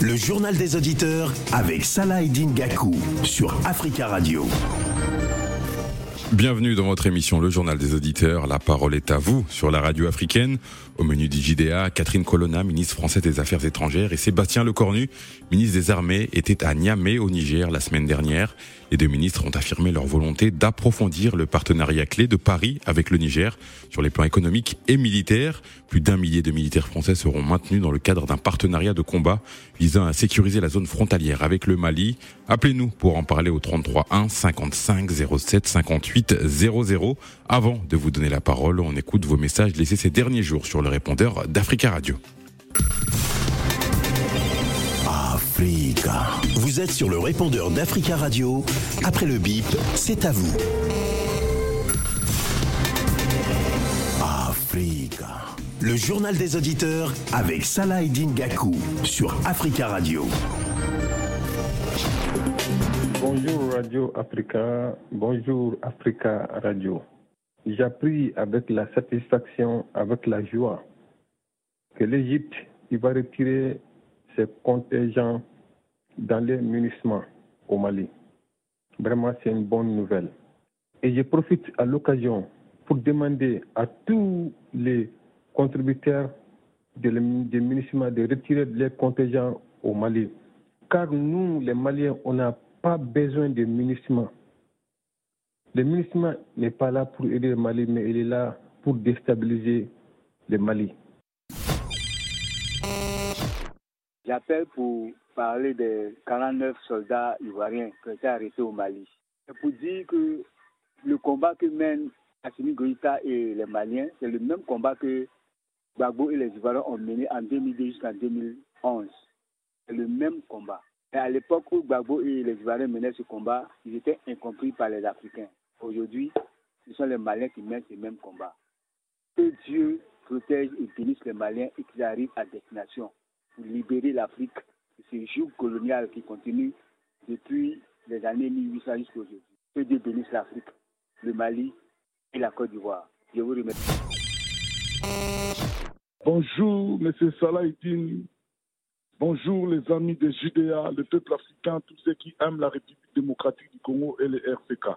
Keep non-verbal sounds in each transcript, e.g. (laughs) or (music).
Le journal des auditeurs avec Salah Gakou sur Africa Radio. Bienvenue dans votre émission Le Journal des Auditeurs. La parole est à vous sur la radio africaine. Au menu du JDA, Catherine Colonna, ministre française des Affaires étrangères, et Sébastien Lecornu, ministre des Armées, étaient à Niamey au Niger la semaine dernière. Les deux ministres ont affirmé leur volonté d'approfondir le partenariat clé de Paris avec le Niger sur les plans économiques et militaires. Plus d'un millier de militaires français seront maintenus dans le cadre d'un partenariat de combat visant à sécuriser la zone frontalière avec le Mali. Appelez-nous pour en parler au 33 1 55 07 58 00. Avant de vous donner la parole, on écoute vos messages laissés ces derniers jours sur le répondeur d'Africa Radio. Africa. Vous êtes sur le répondeur d'Africa Radio. Après le bip, c'est à vous. Africa. Le journal des auditeurs avec Salah Gakou sur Africa Radio. Bonjour Radio Africa, bonjour Africa Radio. J'appris avec la satisfaction, avec la joie, que l'Égypte va retirer ses contingents dans les munissements au Mali. Vraiment, c'est une bonne nouvelle. Et je profite à l'occasion pour demander à tous les contributeurs des munissements de retirer les contingents au Mali. Car nous, les Maliens, on n'a pas besoin de munissements. Le munissement n'est pas là pour aider le Mali, mais il est là pour déstabiliser le Mali. J'appelle pour parler des 49 soldats ivoiriens qui ont été arrêtés au Mali. C'est pour dire que le combat que mènent Assimi Goïta et les Maliens, c'est le même combat que Gbagbo et les Ivoiriens ont mené en 2002 jusqu'en 2011. C'est le même combat. Et à l'époque où Gbagbo et les Ivoiriens menaient ce combat, ils étaient incompris par les Africains. Aujourd'hui, ce sont les Maliens qui mènent ce même combat. Que Dieu protège et bénisse les Maliens et qu'ils arrivent à destination pour libérer l'Afrique de ce joug colonial qui continue depuis les années 1800 jusqu'à aujourd'hui. Que Dieu bénisse l'Afrique, le Mali et la Côte d'Ivoire. Je vous remercie. Bonjour, M. Salah Bonjour, les amis de Judéa, le peuple africain, tous ceux qui aiment la République démocratique du Congo et les RCK.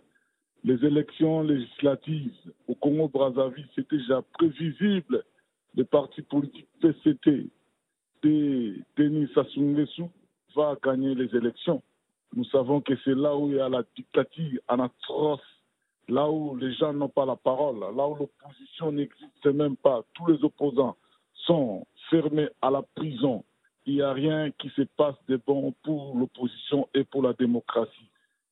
Les élections législatives au Congo-Brazzaville, c'était déjà prévisible. Le parti politique PCT Denis Sassou Nguesso va gagner les élections. Nous savons que c'est là où il y a la dictature atroce, là où les gens n'ont pas la parole, là où l'opposition n'existe même pas. Tous les opposants sont fermés à la prison. Il n'y a rien qui se passe de bon pour l'opposition et pour la démocratie.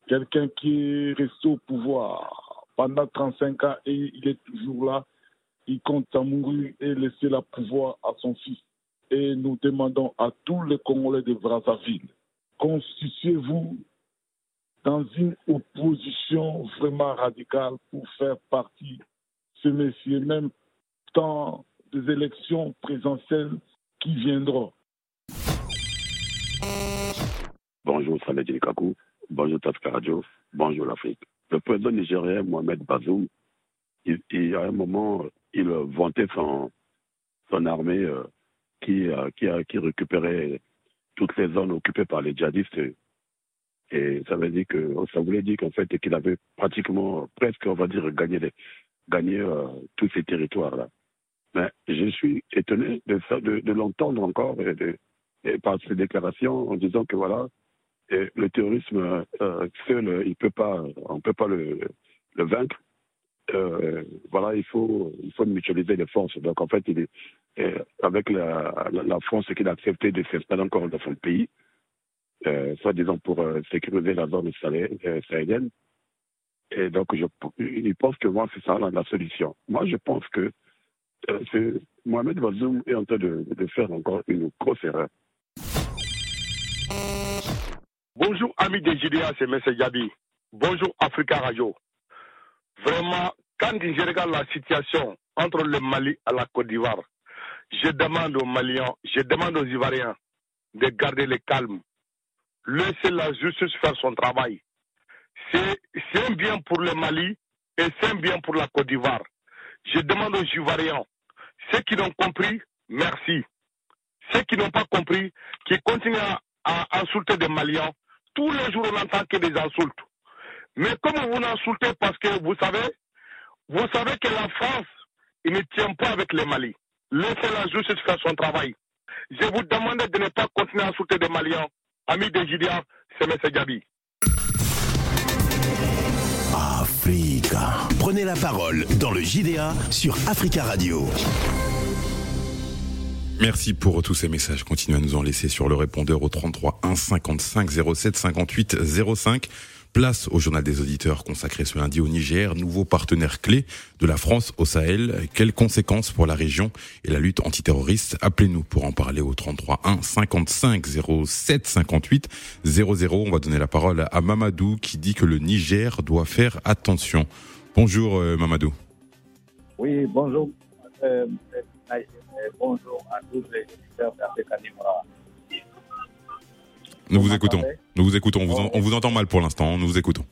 Quelqu'un qui est resté au pouvoir pendant 35 ans et il est toujours là, il compte à mourir et laisser le pouvoir à son fils et nous demandons à tous les Congolais de Brazzaville, constituez-vous dans une opposition vraiment radicale pour faire partie ce messieurs, même dans des élections présentielles qui viendront. Bonjour Salah Kakou, bonjour Tafka Radio, bonjour l'Afrique. Le président nigérien Mohamed Bazoum, il, il, à un moment, il vantait son, son armée euh, qui, euh, qui, a, récupérait toutes les zones occupées par les djihadistes. Et ça voulait dire qu'en fait qu'il avait pratiquement presque on va dire gagné gagné euh, tous ces territoires là. Mais je suis étonné de, de l'entendre encore et de, et par ces déclarations en disant que voilà le terrorisme euh, seul il peut pas on peut pas le, vaincre euh, voilà, il faut, il faut mutualiser les forces. Donc, en fait, euh, avec la, France qui a accepté de s'installer encore dans son pays, euh, soit disant pour euh, sécuriser la zone euh, sahélienne. Et donc, je, pense que moi, c'est ça la, solution. Moi, je pense que euh, Mohamed Bazoum est en train de, faire encore une grosse erreur. Bonjour, amis des JDA, c'est M. Yabi. Bonjour, Africa Radio. Vraiment, quand je regarde la situation entre le Mali et la Côte d'Ivoire, je demande aux Maliens, je demande aux Ivoiriens de garder le calme. Laissez la justice faire son travail. C'est un bien pour le Mali et c'est un bien pour la Côte d'Ivoire. Je demande aux Ivoiriens, ceux qui l'ont compris, merci. ceux qui n'ont pas compris, qui continuent à, insulter des Maliens. Tous les jours, on n'entend que des insultes. Mais comme vous l'insultez parce que vous savez, vous savez que la France, il ne tient pas avec les Mali. Laissez la justice faire son travail. Je vous demande de ne pas continuer à insulter des Maliens. Amis de Julia, c'est M. Gabi. Africa. Prenez la parole dans le JDA sur Africa Radio. Merci pour tous ces messages. Continuez à nous en laisser sur le répondeur au 33 1 55 07 58 05. Place au journal des auditeurs consacré ce lundi au Niger, nouveau partenaire clé de la France au Sahel. Quelles conséquences pour la région et la lutte antiterroriste? Appelez-nous pour en parler au 33 1 55 07 58 00. On va donner la parole à Mamadou qui dit que le Niger doit faire attention. Bonjour euh, Mamadou. Oui, bonjour. Euh, bonjour à tous les auditeurs d'Africa nous vous, écoutons. Nous vous écoutons. On vous, entend mal pour l'instant. Nous vous écoutons.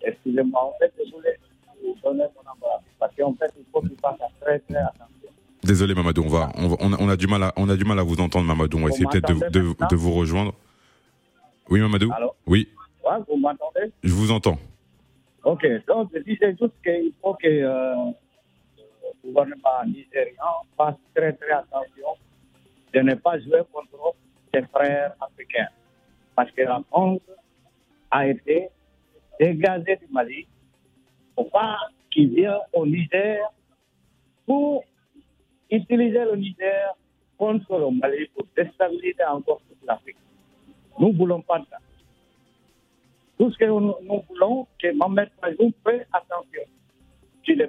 Excusez-moi. En fait, je voulais vous donner mon embarras. Parce qu'en fait, il faut qu'il fasse très, très attention. Désolé Mamadou, on, va, on, a, du mal à, on a du mal à vous entendre Mamadou, on va essayer peut-être de, de, vous rejoindre. Oui Mamadou? Oui. Ouais, vous m'entendez? Je vous entends. Ok, donc je disais juste qu'il faut que euh, gouvernement nigérian fasse très très attention de ne pas jouer contre ses frères africains parce que la France a été dégagée du Mali pour pas qu'il vienne au Niger pour utiliser le Niger contre le Mali pour déstabiliser encore toute l'Afrique. Nous ne voulons pas ça. Tout ce que nous, voulons, que Mohamed Bazoum fait attention. Si, euh,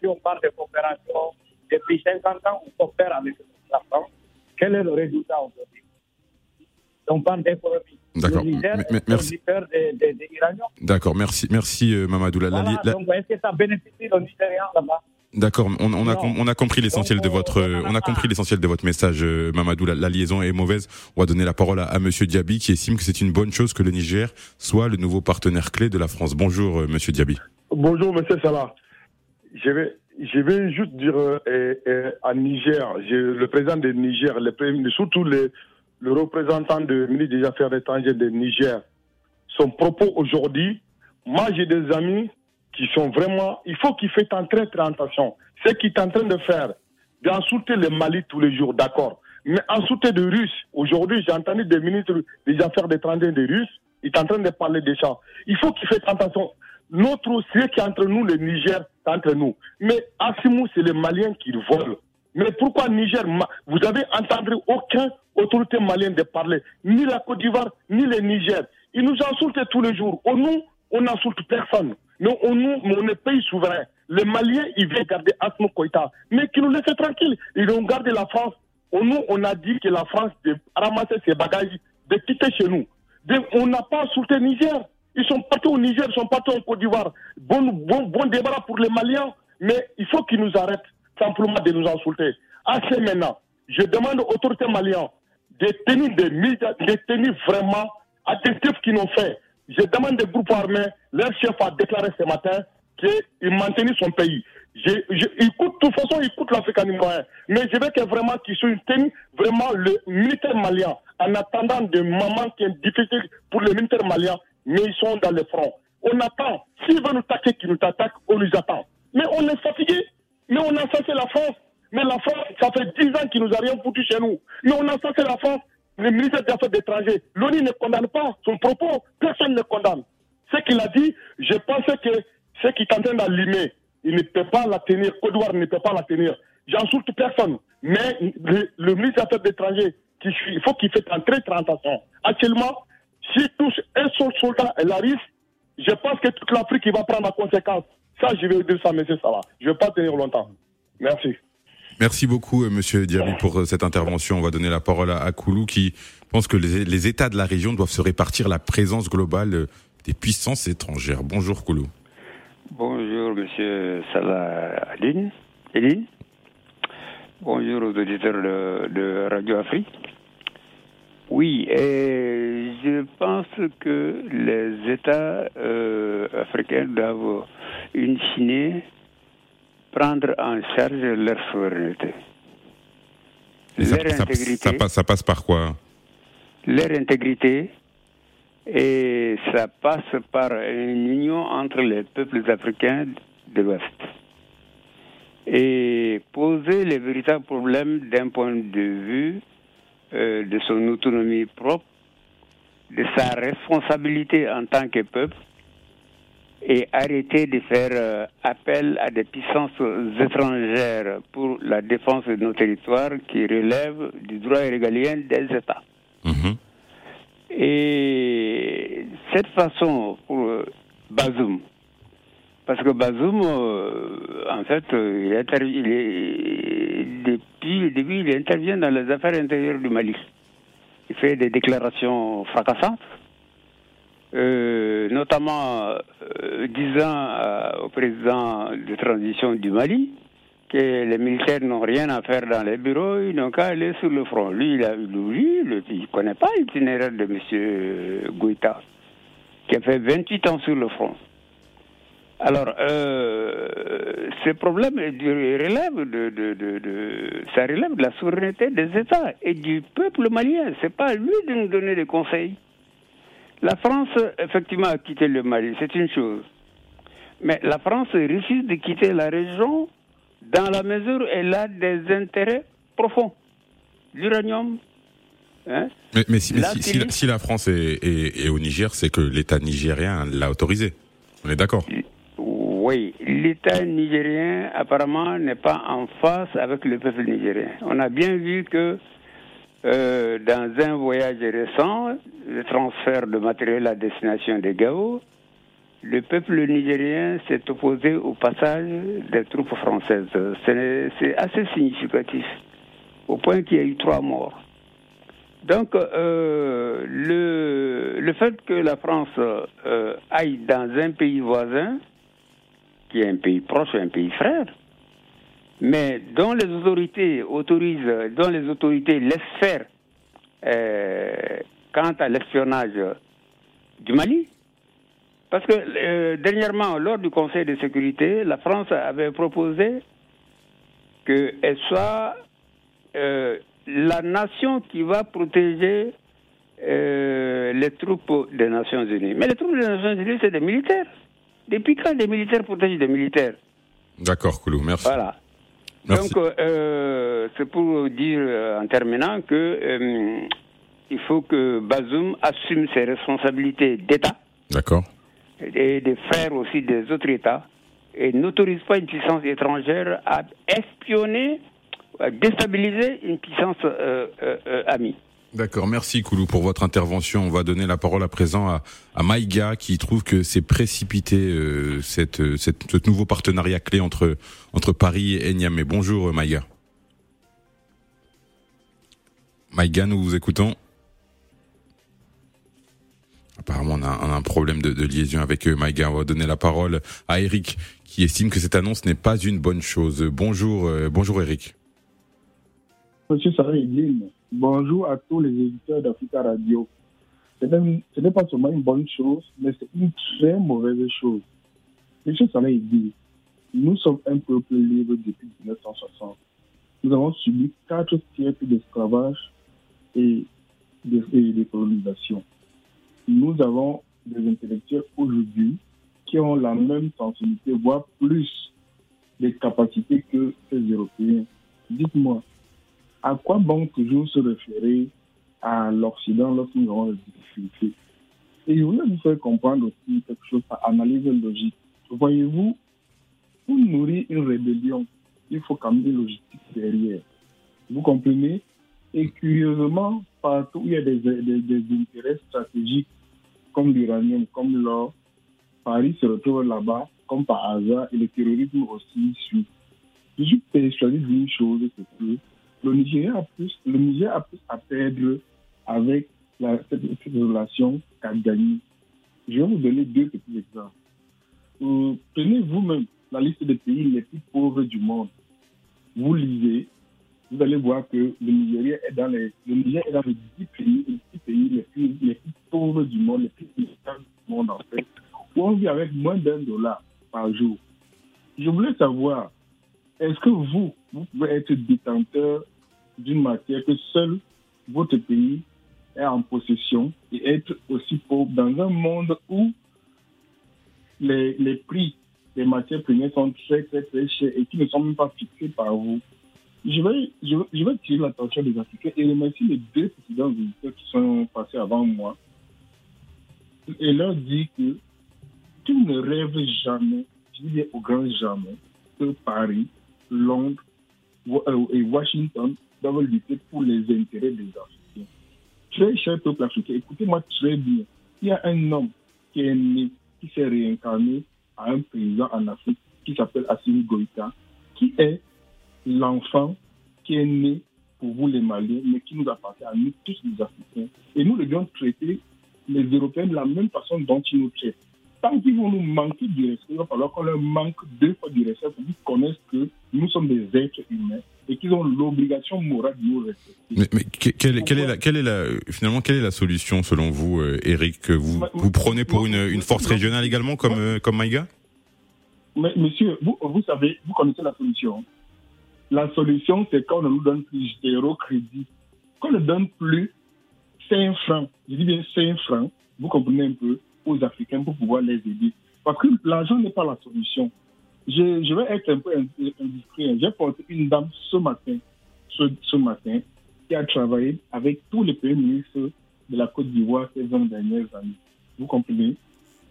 si, on parle de coopération, depuis 50 ans, on coopère avec la France. Quel est le résultat aujourd'hui on parle d'économie. D'accord. Merci. D'accord. Merci, merci euh, Mamadou. La, voilà, donc, est-ce que ça bénéficie aux Nigériens là-bas? D'accord, on, on, a, on a compris l'essentiel de votre, on a compris l'essentiel de votre message, euh, Mamadou. La, liaison est mauvaise. On va donner la parole à, à Monsieur Diaby, qui estime que c'est une bonne chose que le Niger soit le nouveau partenaire clé de la France. Bonjour, euh, Monsieur Diaby. Bonjour, Monsieur Salah. Je vais, je vais juste dire euh, à Niger, le président de Niger, les, surtout les, le représentant du ministre des Affaires étrangères de Niger, son propos aujourd'hui, moi j'ai des amis qui sont vraiment, il faut qu'il fasse très très attention. Ce qu'il est en train de faire, d'insulter le Mali tous les jours, d'accord. Mais insulter des Russes, aujourd'hui j'ai entendu des ministres des Affaires étrangères des Russes, il est en train de parler de ça. Il faut qu'il fasse attention. Notre, ce qui est entre nous, le Niger, c'est entre nous. Mais Assimou, c'est les Maliens qui volent. Mais pourquoi Niger Vous avez entendu aucun autorité malienne de parler, ni la Côte d'Ivoire, ni le Niger. Ils nous insultent tous les jours. Au nous, on n'insulte personne. Mais on, nous, on est pays souverain. Les Maliens, ils viennent garder Asmo Koïta. Mais qu'ils nous laissent tranquilles. Ils ont gardé la France. Au nous, on a dit que la France de ramasser ses bagages, de quitter chez nous. on n'a pas insulté Niger. Ils sont partis au Niger, ils sont partis en Côte d'Ivoire. Bon, bon, bon débat pour les Maliens. Mais il faut qu'ils nous arrêtent simplement de nous insulter. Assez maintenant. Je demande aux autorités maliennes de tenir des de tenir vraiment attentifs qu'ils n'ont fait. Je demande des groupes armés, leur chef a déclaré ce matin qu'il maintenait son pays. Je, il coûte, de toute façon, il coûte l'Afrique numéro Mais je veux que vraiment qu'ils soutiennent vraiment le militaire malien en attendant des moments qui sont difficiles pour les militaires maliens, mais ils sont dans le front. On attend. S'ils veulent nous attaquer, qu'ils nous attaquent, on les attend. Mais on est fatigué. Mais on a censé la France. Mais la France, ça fait 10 ans qu'il nous a rien foutu chez nous. Mais on a censé la France. Le ministre des Affaires étrangères, l'ONU ne condamne pas son propos. Personne ne condamne. Ce qu'il a dit, je pensais que ce qui est en train d'allumer, il ne peut pas la tenir. Côte ne peut pas la tenir. J'insulte personne. Mais le, ministre des Affaires étrangères, il faut qu'il fasse un très, attention. Actuellement, s'il touche un seul soldat et la risque, je pense que toute l'Afrique va prendre la conséquence. Ça, je vais dire ça, monsieur Salah. Je ne vais pas tenir longtemps. Merci. Merci beaucoup, euh, Monsieur Diaby, pour euh, cette intervention. On va donner la parole à, Koulou qui pense que les, États de la région doivent se répartir la présence globale euh, des puissances étrangères. Bonjour, Koulou. Bonjour, Monsieur Salah Aline. Eline. Bonjour aux auditeurs de, Radio Afrique. Oui, et je pense que les États africains doivent in fine prendre en charge leur souveraineté. leur ça- intégrité, ça passe, ça passe par quoi? Leur intégrité, et ça passe par une union entre les peuples africains de l'Ouest. Et poser les véritables problèmes d'un point de vue euh, de son autonomie propre, de sa responsabilité en tant que peuple, et arrêter de faire euh, appel à des puissances étrangères pour la défense de nos territoires qui relèvent du droit régalien des États. Mhm. Et cette façon pour euh, Bazoum, parce que Bazoum, euh, en fait, euh, il, est, depuis le début, il intervient dans les affaires intérieures du Mali. Il fait des déclarations fracassantes, euh, notamment disant au président de transition du Mali que les militaires n'ont rien à faire dans les bureaux, ils n'ont qu'à aller sur le front. Lui, il a, lui, il ne connaît pas l'itinéraire de M. Goïta, qui a fait 28 ans sur le front. Alors, euh, ce problème relève de, de, de, de- ça relève de la souveraineté des États et du peuple malien. C'est pas à lui de nous donner des conseils. La France, effectivement, a quitté le Mali, c'est une chose. Mais la France refuse de quitter la région dans la mesure où elle a des intérêts profonds. L'uranium, hein, Mais, mais si, mais Là, si- c'est si la, lui. si la France est, est- est au Niger, c'est que l'État nigérien l'a autorisé. On est d'accord? Oui, l'État nigérien apparemment n'est pas en face avec le peuple nigérien. On a bien vu que euh, dans un voyage récent, le transfert de matériel à destination des Gao, le peuple nigérien s'est opposé au passage des troupes françaises. C'est assez significatif, au point qu'il y a eu trois morts. Donc, euh, le, le fait que la France euh, aille dans un pays voisin, qui est un pays proche, un pays frère, mais dont les autorités autorisent, dont les autorités laissent faire euh, quant à l'espionnage du Mali. Parce que euh, dernièrement, lors du Conseil de sécurité, la France avait proposé qu'elle soit euh, la nation qui va protéger les troupes des Nations Unies. Mais les troupes des Nations Unies, c'est des militaires. Depuis quand des militaires protègent des militaires D'accord, Koulou, merci. Voilà. Merci. Donc, euh, c'est pour dire euh, en terminant que euh, il faut que Bazoum assume ses responsabilités d'État D'accord. et des frères aussi des autres États et n'autorise pas une puissance étrangère à espionner, à déstabiliser une puissance amie. D'accord, merci Koulou pour votre intervention. On va donner la parole à présent à, Maïga qui trouve que c'est précipité euh, euh, cette, ce nouveau partenariat clé entre, entre Paris et Niamey. Bonjour euh, Maïga. Maïga, nous vous écoutons. Apparemment, on a, un problème de, liaison avec. Maïga, on va donner la parole à Eric qui estime que cette annonce n'est pas une bonne chose. Bonjour, bonjour Eric. Monsieur Sarah bonjour à tous les éditeurs d'Africa Radio. Ce n'est pas seulement une bonne chose, mais c'est une très mauvaise chose. Monsieur Sarah Edine, nous sommes un peuple libre depuis 1960. Nous avons subi quatre siècles d'esclavage et de, colonisation. Nous avons des intellectuels aujourd'hui qui ont la même sensibilité, voire plus de capacités que ces Européens. Dites-moi, à quoi bon toujours se référer à l'Occident lorsque nous avons des difficultés? Et je voulais vous faire comprendre aussi quelque chose par analyse logique. Voyez-vous, pour nourrir une rébellion, il faut quand même une logistique derrière. Vous comprenez? Et curieusement, partout où il y a des, intérêts stratégiques comme l'uranium, comme l'or, Paris se retrouve là-bas comme par hasard et le terrorisme aussi suit. Je suis persuadé d'une chose, c'est que le Nigeria a plus, le Niger a plus à perdre avec cette, relation qu'à gagner. Je vais vous donner deux petits exemples. Euh, prenez vous-même la liste des pays les plus pauvres du monde. Vous lisez, vous allez voir que le Nigeria est dans les, le Niger est dans les 10 pays, les 10 pays les plus, les plus pauvres du monde, les plus puissants du monde en fait, où on vit avec moins d'un dollar par jour. Je voulais savoir, est-ce que vous, vous pouvez être détenteur d'une matière que seul votre pays est en possession et être aussi pauvre dans un monde où les, les prix des matières premières sont très, très, très chers et qui ne sont même pas fixés par vous. Je vais, je, je vais tirer l'attention des Africains et remercier les deux précédents visiteurs qui sont passés avant moi et leur dire que qu'ils ne rêvent jamais, je dis bien au grand jamais, que Paris, Londres euh, et Washington doivent lutter pour les intérêts des Africains. Très cher peuple africain, écoutez-moi très bien. Il y a un homme qui est né, qui s'est réincarné à un président en Afrique qui s'appelle Assimi Goïta, qui est l'enfant qui est né pour vous les Maliens, mais qui nous appartient à nous tous les Africains. Et nous devons traiter les Européens de la même façon dont ils nous traitent. Tant qu'ils vont nous manquer du respect, il va falloir qu'on leur manque deux fois du respect pour qu'ils connaissent que nous sommes des êtres humains et qu'ils ont l'obligation morale de nous respecter. Mais, mais que- quelle, quelle est la, quelle est la, finalement, quelle est la solution selon vous, euh, Eric, que vous, vous prenez pour une, une force régionale également comme, euh, comme Maïga? Mais monsieur, vous, vous savez, vous connaissez la solution. La solution, c'est qu'on ne nous donne plus zéro crédit. Qu'on ne donne plus 5 francs, je dis bien 5 francs, vous comprenez un peu, aux Africains pour pouvoir les aider. Parce que l'argent n'est pas la solution. Je, je vais être un peu ind- indiscret. J'ai porté une dame ce matin, ce, ce matin, qui a travaillé avec tous les pays ministres de la Côte d'Ivoire ces 20 dernières années. Vous comprenez?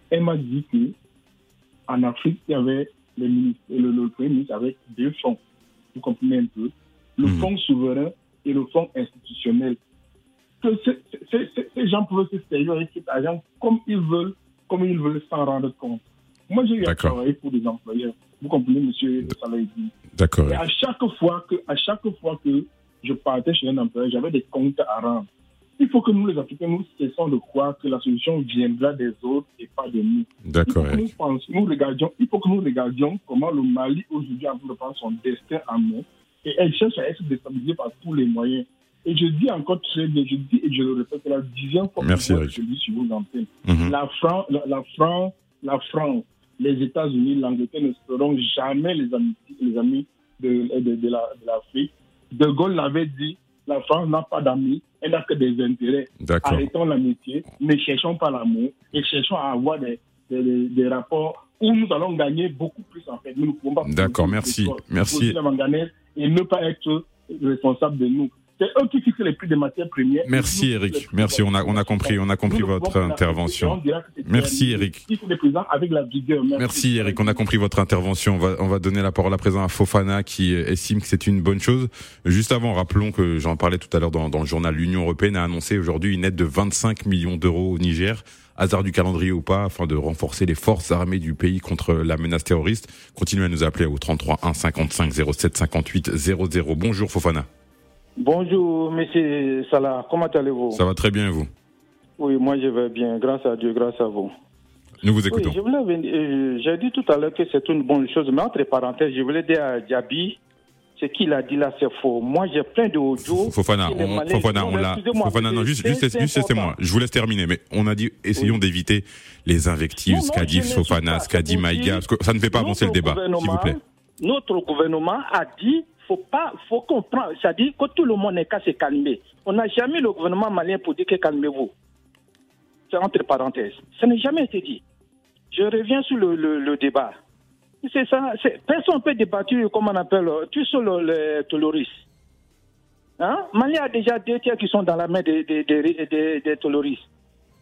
Elle m'a dit que en Afrique, il y avait les ministres, le, le Premier ministre avec deux fonds. Vous comprenez un peu? Le fonds souverain et le fonds institutionnel. Que ces- gens pouvaient se servir avec cet argent comme ils veulent, comme ils veulent s'en rendre compte. Moi, j'ai travailler pour des employeurs. Vous comprenez, monsieur Salahidi D'accord. et à chaque fois que, à chaque fois que je partais chez un employeur, j'avais des comptes à rendre. Il faut que nous, les Africains, nous cessons de croire que la solution viendra des autres et pas de nous. D'accord, Il faut que Eric. nous, regardions, il faut que nous regardions comment le Mali aujourd'hui train de prendre son destin en main et elle cherche à être déstabilisée par tous les moyens. Et je dis encore très bien, je dis et je le répète, la dixième fois Merci, que je dis sur vos antennes. Mhm. La, Fran- la, la, Fran- la France, les États-Unis, l'Angleterre ne seront jamais les amis, les amis de, de, de la- de l'Afrique. De Gaulle l'avait dit, la France n'a pas d'amis, elle n'a que des intérêts. D'accord. Arrêtons l'amitié, ne cherchons pas l'amour et cherchons à avoir des, des, rapports où nous allons gagner beaucoup plus en fait. Nous ne pouvons pas D'accord, merci, merci. et ne pas être responsable de nous. C'est eux qui fixent les prix des matières premières. Merci, Eric. Merci. On a, on a compris, on a compris Nous votre intervention. Merci. Eric. Avec la vigueur. Merci Eric, on a compris votre intervention. On va, on va donner la parole à présent à Fofana qui estime que c'est une bonne chose. Juste avant, rappelons que j'en parlais tout à l'heure dans, dans le journal, l'Union européenne a annoncé aujourd'hui une aide de 25 millions d'euros au Niger, hasard du calendrier ou pas, afin de renforcer les forces armées du pays contre la menace terroriste. Continuez à nous appeler au 33 1 55 07 58 00. Bonjour Fofana. Bonjour, monsieur Salah. Comment allez-vous? Ça va très bien vous? Oui, moi je vais bien. Grâce à Dieu, grâce à vous. Nous vous écoutons. Oui, je voulais venir- euh, j'ai dit tout à l'heure que c'est une bonne chose, mais entre parenthèses, je voulais dire à Diaby, ce qu'il a dit là, c'est faux. Moi, j'ai plein de audio. Fofana, on, Fofana, on l'a. Fofana, non, juste, juste, juste laissez-moi. important. Je vous laisse terminer, mais on a dit, essayons d'éviter les invectives, ce qu'a dit Fofana, ce qu'a dit Maïga, dire, parce que ça ne fait pas avancer le débat, s'il vous plaît. Notre gouvernement a dit, faut pas, faut comprendre, c'est-à-dire que tout le monde n'est qu'à se calmer. On n'a jamais le gouvernement malien pour dire que calmez-vous. C'est entre parenthèses. Ça n'a jamais été dit. Je reviens sur le, le- débat. C'est ça, personne ne peut débattre, comme on appelle, tu sur le, le. Hein? A déjà deux tiers qui sont dans la main des, des, des.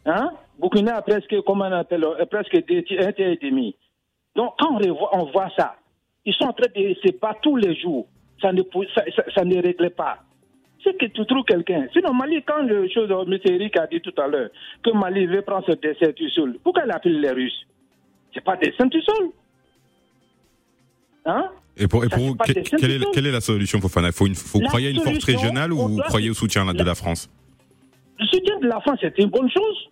Hein? Burkina a presque, comment on appelle, euh, presque deux tiers, un tiers et demi. Donc, quand on voit ça, ils sont en train de se battre tous les jours. Ça ne, ça, ça- ça ne règle pas. C'est que tu trouves quelqu'un. Sinon, Mali, quand le chose, euh, M. Eric a dit tout à l'heure, que Mali veut prendre ce dessin tout seul, pourquoi il appelle les Russes? C'est pas dessin tout seul. Hein? Et pour, et pour vous, des quelle, est, quelle est la solution, Fofana faut une, faut La croire une force régionale ou vous croyez au soutien de la France? Le soutien de la France, c'est une bonne chose.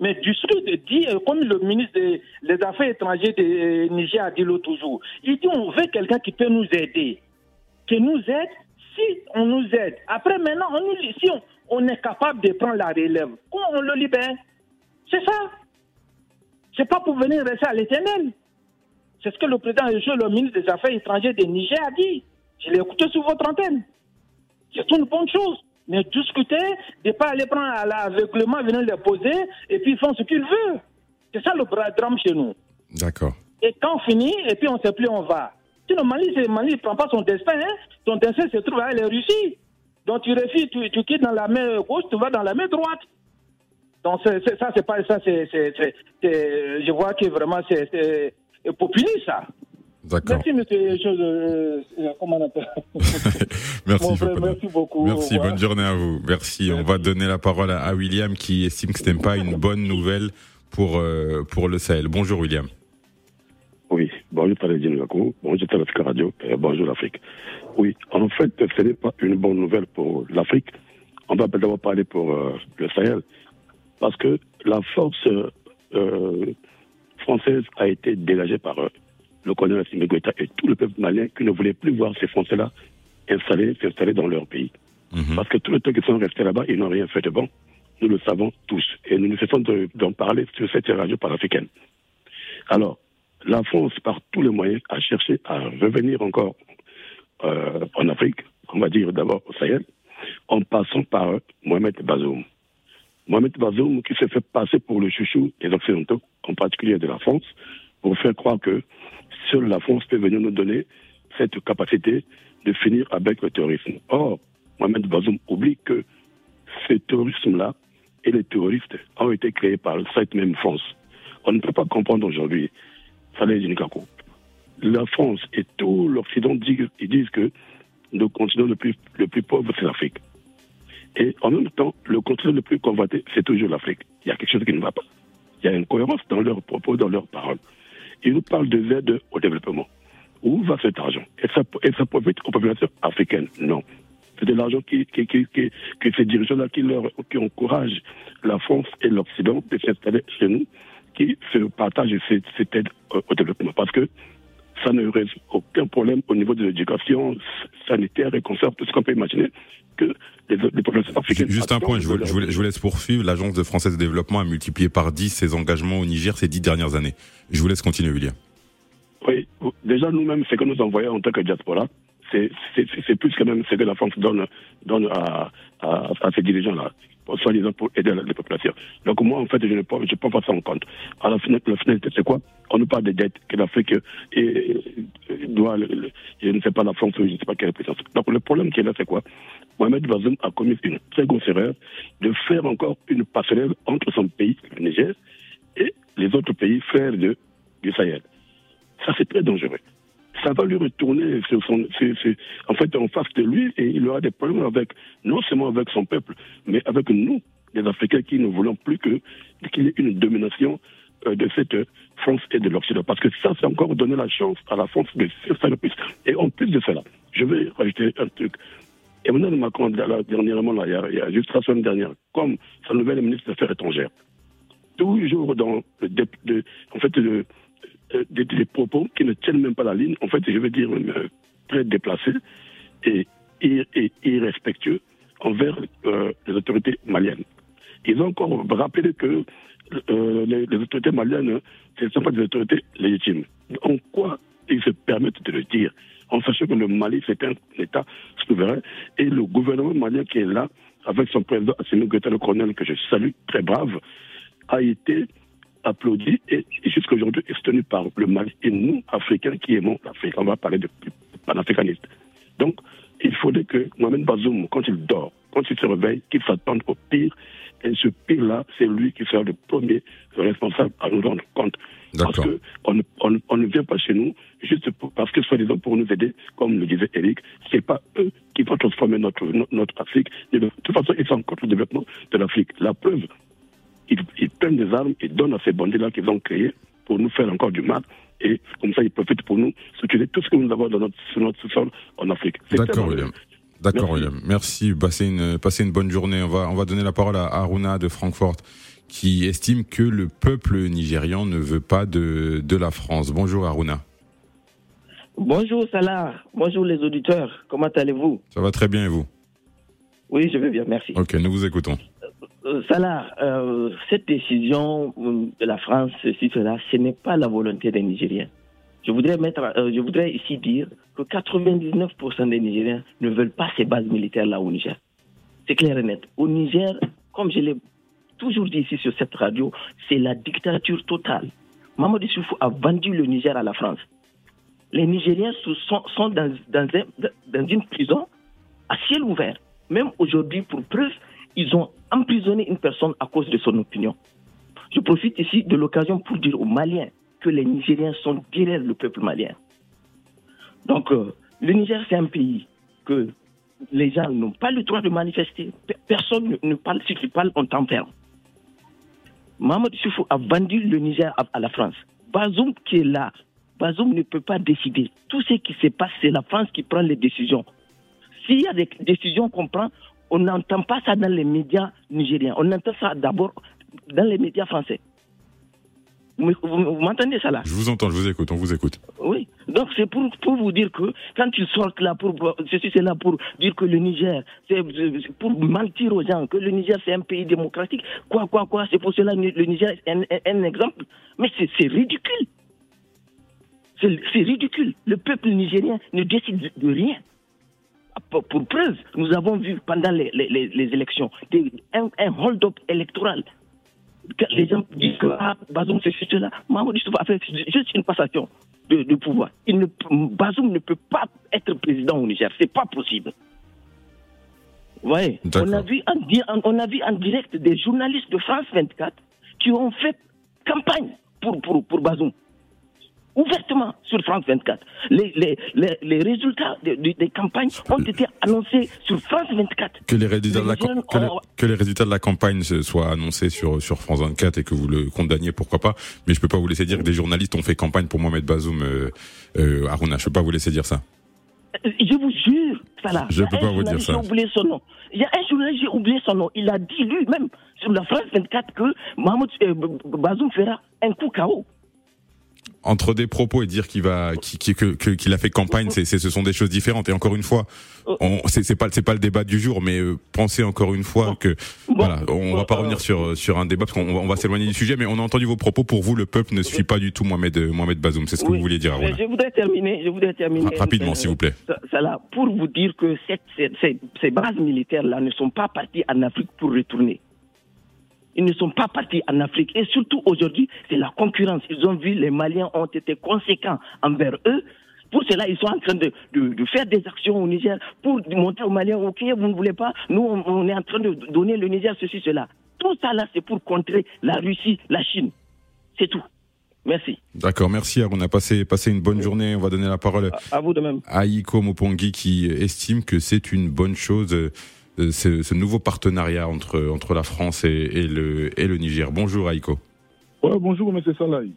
Mais du truc de dire, comme le ministre des des Affaires étrangères de Niger a dit l'autre jour, il dit on veut quelqu'un qui peut nous aider. Qui nous aide, si on nous aide. Après, maintenant, on nous, si on, on est capable de prendre la relève, on le libère C'est ça. C'est pas pour venir rester à l'éternel. C'est ce que le président, le ministre des Affaires étrangères de Niger a dit. Je l'ai écouté sur votre antenne. C'est une bonne chose. Mais discuter, de pas aller prendre à l'aveuglement, venir les poser, et puis ils font ce qu'ils veulent. C'est ça le drame chez nous. D'accord. Et quand on finit, et puis on ne sait plus où on va. Si le Mali, le Mali ne prend pas son destin, hein, son destin se trouve avec la Russie. Donc tu refuses, tu, tu, quittes dans la main gauche, tu vas dans la main droite. Donc ça, c'est pas ça, c'est, je vois que vraiment c'est populiste ça. D'accord. Merci, monsieur. Euh, comment on appelle? (laughs) Merci, frère, merci beaucoup. Merci, bonne journée à vous. Merci. On va donner la parole à, William qui estime que ce n'est pas une bonne nouvelle pour, euh, pour le Sahel. Bonjour, William. Oui, bonjour, Taladine Gakou. Bonjour, Talafika Radio. Et bonjour, l'Afrique. Oui, en fait, ce n'est pas une bonne nouvelle pour l'Afrique. On va d'abord parler pour euh, le Sahel. Parce que la force française a été dégagée par eux le colonel Assimi Goïta et tout le peuple malien qui ne voulait plus voir ces Français-là installés, s'installer dans leur pays. Mhm. Parce que tout le temps qu'ils sont restés là-bas, ils n'ont rien fait de bon. Nous le savons tous. Et nous nous cessons d'en parler sur cette radio panafricaine. Alors, la France, par tous les moyens, a cherché à revenir encore euh, en Afrique, on va dire d'abord au Sahel, en passant par Mohamed Bazoum. Mohamed Bazoum qui s'est fait passer pour le chouchou des Occidentaux, en particulier de la France, pour faire croire que seule la France peut venir nous donner cette capacité de finir avec le terrorisme. Or, Mohamed Bazoum oublie que ce terrorisme-là et les terroristes ont été créés par cette même France. On ne peut pas comprendre aujourd'hui, Saleh Nikakou. La France et tout l'Occident disent, ils que le continent le plus, le plus pauvre, c'est l'Afrique. Et en même temps, le continent le plus convoité, c'est toujours l'Afrique. Il y a quelque chose qui ne va pas. Il y a une cohérence dans leurs propos, dans leurs paroles il nous parle de l'aide au développement. Où va cet argent? Et ça, et ça profite aux populations africaines? Non. C'est de l'argent qui, qui, qui, que ces dirigeants-là qui, qui encouragent la France et l'Occident de s'installer chez nous, qui se partagent cette, cette aide au, développement. Parce que ça ne résout aucun problème au niveau de l'éducation sanitaire et conserve tout ce qu'on peut imaginer que les, les populations africaines. Juste un point, je vous, je vous, laisse poursuivre. L'Agence de française de développement a multiplié par 10 ses engagements au Niger ces dix dernières années. Je vous laisse continuer, William. Oui, déjà nous-mêmes, ce que nous envoyons en tant que diaspora, c'est plus que même ce que la France donne, donne à, à, ces dirigeants-là soi-disant pour aider les populations. Donc moi, en fait, je ne je prends pas ça en compte. À la finalité, c'est quoi? On nous parle des dettes que l'Afrique doit, je ne sais pas, la France, je ne sais pas quelle puissance. Donc le problème qui est là, c'est quoi? Mohamed Bazoum a commis une très grosse erreur de faire encore une passerelle entre son pays, le Niger, et les autres pays frères du Sahel. Ça, c'est très dangereux ça va lui retourner en face de lui et il aura des problèmes avec, non seulement avec son peuple, mais avec nous, les Africains qui ne voulons plus qu'il y ait une domination euh, de cette France et de l'Occident. Parce que ça, c'est encore donner la chance à la France de faire le plus. Et en plus de cela, je vais rajouter un truc. Emmanuel Macron, dernièrement, il, y a, juste la semaine dernière, comme sa nouvelle ministre des Affaires étrangères, toujours dans le, de, en fait, le, euh, des, propos qui ne tiennent même pas la ligne, en fait, je veux dire, euh, très déplacés et, irrespectueux envers euh, les autorités maliennes. Ils ont encore rappelé que les, autorités maliennes, ce ne sont pas des autorités légitimes. En quoi ils se permettent de le dire En sachant que le Mali, c'est un État souverain et le gouvernement malien qui est là, avec son président Assimi Goïta, le colonel que je salue, très brave, a été applaudi et, jusqu'à aujourd'hui est soutenu par le Mali et nous, Africains, qui aimons l'Afrique. On va parler de panafricaniste. Donc, il faudrait que Mohamed Bazoum, quand il dort, quand il se réveille, qu'il s'attende au pire. Et ce pire-là, c'est lui qui sera le premier responsable à nous rendre compte. Parce qu'on on, on, ne vient pas chez nous juste parce que, soi-disant, pour nous aider, comme le disait Eric, ce n'est pas eux qui vont transformer notre, notre Afrique. De toute façon, ils sont contre le développement de l'Afrique. La preuve, ils, prennent des armes et donnent à ces bandits-là qu'ils ont créés pour nous faire encore du mal. Et comme ça, ils profitent pour nous soutenir tout ce que nous avons dans notre, sur notre sol en Afrique. D'accord, William. D'accord, William. Merci. Passez une, passez une bonne journée. On va, on va donner la parole à Aruna de Francfort qui estime que le peuple nigérian ne veut pas de, de la France. Bonjour, Aruna. Bonjour, Salah. Bonjour, les auditeurs. Comment allez-vous? Ça va très bien et vous? Oui, je vais bien, merci. Ok, nous vous écoutons. Euh, Salah, euh, cette décision euh, de la France, ceci, cela, ce n'est pas la volonté des Nigériens. Je voudrais, mettre, je voudrais ici dire que 99% des Nigériens ne veulent pas ces bases militaires-là au Niger. C'est clair et net. Au Niger, comme je l'ai toujours dit ici sur cette radio, c'est la dictature totale. Mamadou Soufou a vendu le Niger à la France. Les Nigériens sont, dans une prison à ciel ouvert. Même aujourd'hui, pour preuve, ils ont emprisonné une personne à cause de son opinion. Je profite ici de l'occasion pour dire aux Maliens que les Nigériens sont derrière le peuple malien. Donc, euh, le Niger, c'est un pays que les gens n'ont pas le droit de manifester. Personne ne parle, si tu parles, on t'enferme. Mohamed Soufou a vendu le Niger à, la France. Bazoum qui est là, Bazoum ne peut pas décider. Tout ce qui se passe, c'est la France qui prend les décisions. S'il y a des décisions qu'on prend, on n'entend pas ça dans les médias nigériens. On entend ça d'abord dans les médias français. Vous, m'entendez ça là? Je vous entends, je vous écoute, on vous écoute. Oui, donc c'est pour, pour vous dire que quand ils sortent là pour ceci c'est là pour dire que le Niger, c'est pour mentir aux gens que le Niger c'est un pays démocratique, quoi quoi quoi, c'est pour cela que le Niger est un, un exemple. Mais c'est ridicule. C'est ridicule. Le peuple nigérien ne décide de rien. Pour, preuve, nous avons vu pendant les, les, les élections un, un hold-up électoral les gens disent que ah, Bazoum c'est cela. Mahmoud Youssouf a fait juste une passation de, pouvoir. Il ne, Bazoum ne peut pas être président au Niger. C'est pas possible. Ouais. On a, vu en, on a vu en direct des journalistes de France 24 qui ont fait campagne pour, pour, pour Bazoum ouvertement sur France 24. Les, les, les, les résultats des campagnes ont été annoncés sur France 24. Que les résultats, de, la, que, les, résultats de la campagne soient annoncés sur, sur France 24 et que vous le condamniez, pourquoi pas. Mais je peux pas vous laisser dire que des journalistes ont fait campagne pour Mohamed Bazoum, euh, euh, Aruna. Je peux pas vous laisser dire ça. Euh, je vous jure, ça Je peux pas vous dire ça. J'ai oublié son nom. Il y a un journaliste, j'ai oublié son nom. Il a dit lui-même sur la France 24 que Mohamed euh, Bazoum fera un coup KO entre des propos et dire qu'il va, qu'il a fait campagne, c'est, ce sont des choses différentes. Et encore une fois, on, c'est, pas, c'est pas le débat du jour, mais euh, pensez encore une fois que, voilà, on va pas revenir sur sur un débat parce qu'on on va s'éloigner du sujet, mais on a entendu vos propos. Pour vous, le peuple ne suit pas du tout Mohamed Mohamed Bazoum. C'est ce que vous vouliez dire. Je voudrais terminer. Je voudrais terminer rapidement, s'il vous plaît. Pour vous dire que cette, ces, ces bases militaires là ne sont pas parties en Afrique pour retourner. Ils ne sont pas partis en Afrique. Et surtout aujourd'hui, c'est la concurrence. Ils ont vu les Maliens ont été conséquents envers eux. Pour cela, ils sont en train de, de, faire des actions au Niger pour montrer aux Maliens, OK, vous ne voulez pas, nous, on, est en train de donner le Niger ceci, cela. Tout ça là, c'est pour contrer la Russie, la Chine. C'est tout. Merci. D'accord, merci. On a passé, passé une bonne journée. On va donner la parole à, vous de même. à Iko Mopongi qui estime que c'est une bonne chose euh, ce, nouveau partenariat entre, entre la France et, le, et le Niger. Bonjour Aïko. Ouais, bonjour M. Salahi.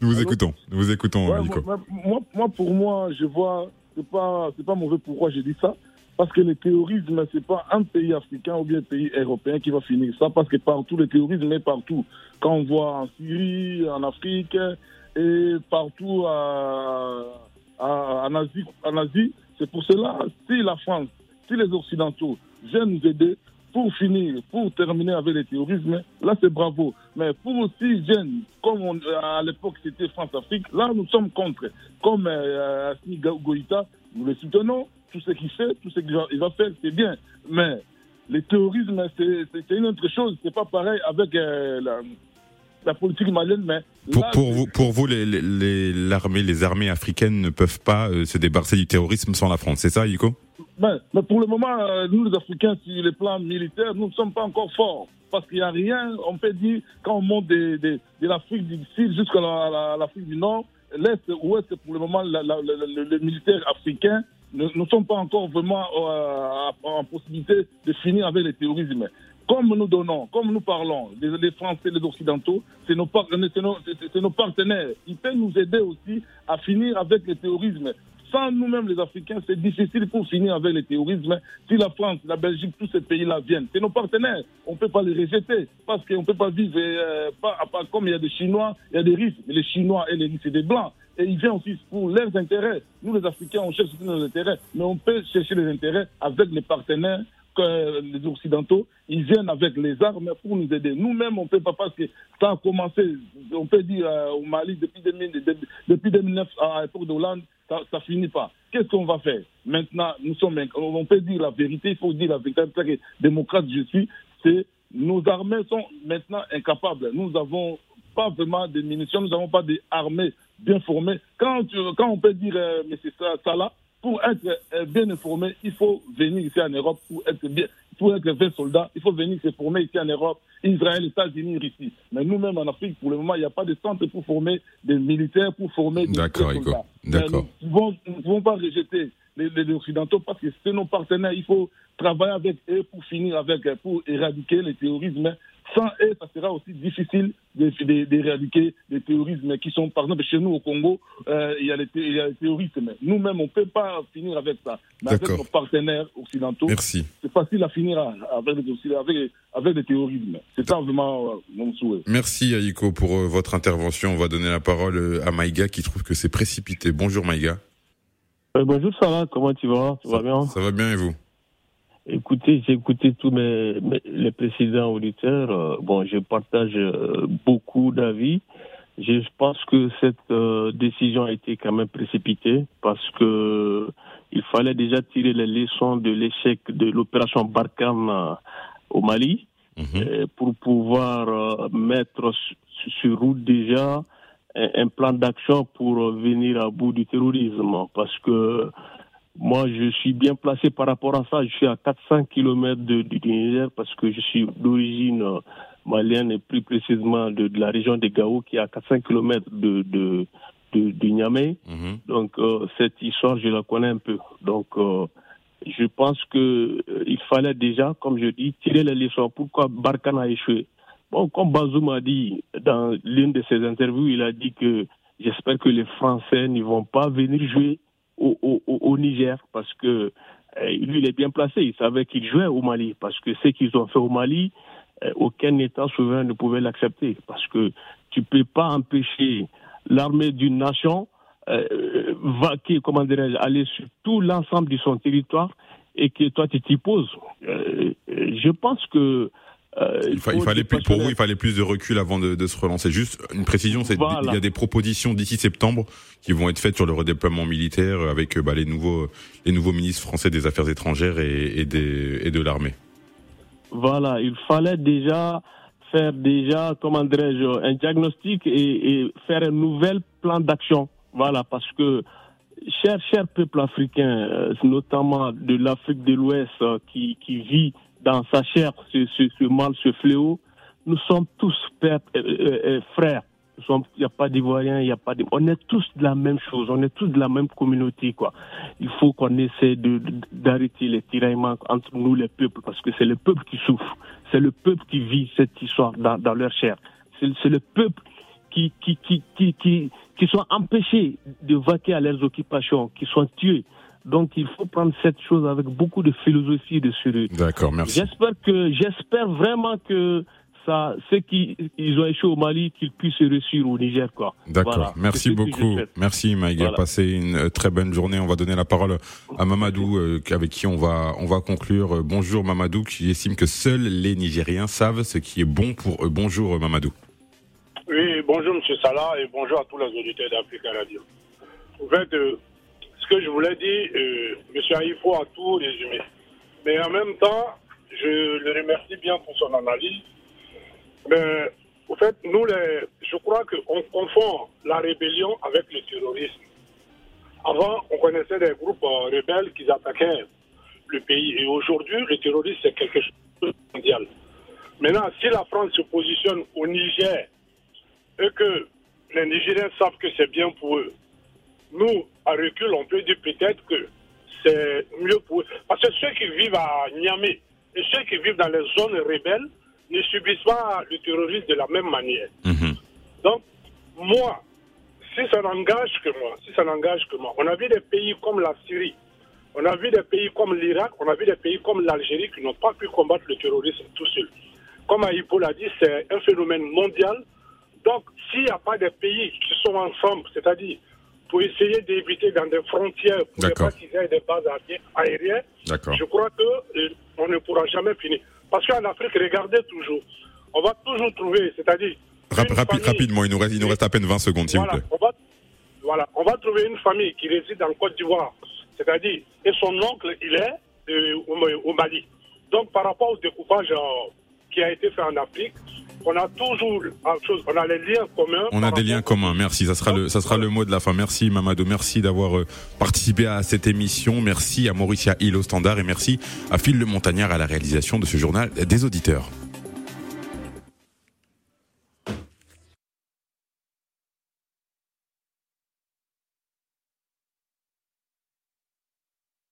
Nous vous écoutons, nous vous écoutons Aïko. Moi, moi, pour moi, je vois, c'est pas, c'est pas mauvais pourquoi j'ai dit ça. Parce que le terrorisme, c'est pas un pays africain ou bien un pays européen qui va finir ça, parce que partout, le terrorisme est partout. Quand on voit en Syrie, en Afrique et partout en Asie, en Asie c'est pour cela, si la France si les Occidentaux viennent nous aider pour finir, pour terminer avec le terrorisme, là c'est bravo. Mais pour aussi viennent, comme à l'époque c'était France-Afrique, là nous sommes contre. Comme euh, Asni Goïta, nous le soutenons, tout ce qu'il fait, tout ce qu'il va, faire, c'est bien. Mais le terrorisme, c'est une autre chose, c'est pas pareil avec euh, la, la politique malienne, mais... Pour, pour vous, pour vous les, les, les armées africaines ne peuvent pas euh, se débarrasser du terrorisme sans la France, c'est ça, Yiko ben, mais pour le moment, euh, nous les Africains, sur le plan militaire, nous ne sommes pas encore forts. Parce qu'il n'y a rien, on peut dire, quand on monte de, de, de l'Afrique du Sud jusqu'à l'Afrique du Nord, l'Est, Ouest, pour le moment, les militaires africains ne, ne, sont pas encore vraiment euh, en possibilité de finir avec le terrorisme comme nous donnons, comme nous parlons, les, Français, les Occidentaux, c'est nos, partenaires. Ils peuvent nous aider aussi à finir avec le terrorisme. Sans nous-mêmes, les Africains, c'est difficile pour finir avec le terrorisme. Si la France, la Belgique, tous ces pays-là viennent, c'est nos partenaires. On ne peut pas les rejeter parce qu'on ne peut pas vivre euh, pas, comme il y a des Chinois, il y a des risques. Mais les Chinois et les risques, c'est des Blancs. Et ils viennent aussi pour leurs intérêts. Nous, les Africains, on cherche nos intérêts. Mais on peut chercher les intérêts avec les partenaires que les Occidentaux, ils viennent avec les armes pour nous aider. Nous-mêmes, on ne peut pas parce que ça a commencé, on peut dire euh, au Mali depuis, 2009, à l'époque de Hollande, ça, ça finit pas. Qu'est-ce qu'on va faire? Maintenant, nous sommes, on peut dire la vérité, il faut dire la vérité. démocrate je suis, c'est nos armées sont maintenant incapables. Nous n'avons pas vraiment de munitions, nous n'avons pas d'armées bien formées. Quand, quand on peut dire, euh, mais c'est ça, ça là, pour être euh, bien informé, il faut venir ici en Europe pour être bien, pour être 20 soldats, il faut venir se former ici en Europe, Israël, États-Unis, Russie. Mais nous-mêmes en Afrique, pour le moment, il n'y a pas de centre pour former des militaires, pour former des soldats. D'accord. Nous ne pouvons pas rejeter les, les, Occidentaux parce que c'est nos partenaires. Il faut travailler avec eux pour finir avec, pour éradiquer le terrorisme sans eux, ça sera aussi difficile d'éradiquer les terrorismes qui sont, par exemple, chez nous au Congo, euh, il, y a les, il y a les terrorismes. Nous-mêmes, on ne peut pas finir avec ça. Mais avec nos partenaires occidentaux, c'est facile à finir avec, avec, avec le terrorisme. C'est ça vraiment euh, mon souhait. Merci Aïko pour euh, votre intervention. On va donner la parole à Maïga qui trouve que c'est précipité. Bonjour Maïga. Bonjour Sarah, comment tu vas? Ça va bien? Ça va bien et vous? Écoutez, j'ai écouté tous mes, les précédents auditeurs. Euh, bon, je partage euh, beaucoup d'avis. Je pense que cette euh, décision a été quand même précipitée parce que il fallait déjà tirer les leçons de l'échec de l'opération Barkhane au Mali mhm. pour pouvoir mettre sur route déjà un, plan d'action pour venir à bout du terrorisme parce que moi, je suis bien placé par rapport à ça. Je suis à 400 km de, du Niger parce que je suis d'origine euh, malienne et plus précisément de, la région de Gao qui est à 400 km de, de, de, Niamey. Mhm. Donc, euh, cette histoire, je la connais un peu. Donc, euh, je pense que il fallait déjà, comme je dis, tirer les leçons. Pourquoi Barkhane a échoué? Comme Bazoum a dit dans l'une de ses interviews, il a dit que j'espère que les Français ne vont pas venir jouer au, Niger parce que euh, lui, il est bien placé. Il savait qu'il jouait au Mali parce que ce qu'ils ont fait au Mali, euh, aucun État souverain ne pouvait l'accepter parce que tu peux pas empêcher l'armée d'une nation euh, vaquer, comment dirais aller sur tout l'ensemble de son territoire et que toi tu t'y poses. Je pense que euh, il, fallait plus, pour vous, il fallait plus de recul avant de, de se relancer. Juste une précision, c'est il y a des propositions d'ici septembre qui vont être faites sur le redéploiement militaire avec bah, les nouveaux les nouveaux ministres français des Affaires étrangères et, et, des, et de l'armée. Voilà, il fallait déjà faire déjà, comment dirais-je, un diagnostic et, et, faire un nouvel plan d'action. Voilà, parce que cher cher peuple africain, euh, notamment de l'Afrique de l'Ouest, euh, qui, qui vit dans sa chair ce, ce, ce mal, ce fléau. Nous sommes tous pères, euh, frères. Il n'y a pas d'Ivoiriens, il n'y a pas de... On est tous de la même chose, on est tous de la même communauté, quoi. Il faut qu'on essaie d'arrêter les tiraillements entre nous, les peuples, parce que c'est le peuple qui souffre. C'est le peuple qui vit cette histoire dans, dans leur chair. C'est, c'est le peuple qui, qui, qui, qui, qui, qui sont empêchés de vaquer à leurs occupations, qui sont tués. Donc il faut prendre cette chose avec beaucoup de philosophie et de sérieux. D'accord, merci. J'espère que j'espère vraiment que ça, ceux qui ils ont échoué au Mali, qu'ils puissent réussir au Niger, quoi. D'accord. Merci beaucoup. Merci Maïga. Passez une euh, très bonne journée. On va donner la parole à Mamadou, euh, avec qui on va on va conclure. Euh, bonjour Mamadou, qui estime que seuls les Nigériens savent ce qui est bon pour eux. Bonjour Mamadou. Oui, bonjour Monsieur Salah et bonjour à tous les auditeurs d'Africa Radio. En fait, que je voulais dire, euh, M. Aïfo a tout résumé. Mais en même temps, je le remercie bien pour son analyse. Mais au fait, nous, les, je crois qu'on confond la rébellion avec le terrorisme. Avant, on connaissait des groupes euh, rebelles qui attaquaient le pays. Et aujourd'hui, le terrorisme, c'est quelque chose de mondial. Maintenant, si la France se positionne au Niger et que les Nigériens savent que c'est bien pour eux, nous, à recul, on peut dire peut-être que c'est mieux pour. Parce que ceux qui vivent à Niamey et ceux qui vivent dans les zones rebelles ne subissent pas le terrorisme de la même manière. Mhm. Donc, moi, si ça n'engage que moi, si ça n'engage que moi, on a vu des pays comme la Syrie, on a vu des pays comme l'Irak, on a vu des pays comme l'Algérie qui n'ont pas pu combattre le terrorisme tout seuls. Comme Aïpo l'a dit, c'est un phénomène mondial. Donc, s'il n'y a pas des pays qui sont ensemble, c'est-à-dire pour essayer d'éviter dans des frontières, pour ne pas qu'ils aient des bases aériennes, je crois qu'on euh, ne pourra jamais finir. Parce qu'en Afrique, regardez toujours, on va toujours trouver, c'est-à-dire... rapidement, il nous, reste, il nous reste à peine 20 secondes, s'il vous plaît. voilà, on va trouver une famille qui réside en Côte d'Ivoire, c'est-à-dire, et son oncle, il est euh, au, Mali. Donc, par rapport au découpage euh, qui a été fait en Afrique, on a toujours chose, on a les liens communs. On a des liens communs. Merci. Ça sera le, ça sera le mot de la fin. Merci Mamadou. Merci d'avoir euh, participé à cette émission. Merci à Mauricia Hill au standard et merci à Phil Le Montagnard à la réalisation de ce journal des auditeurs.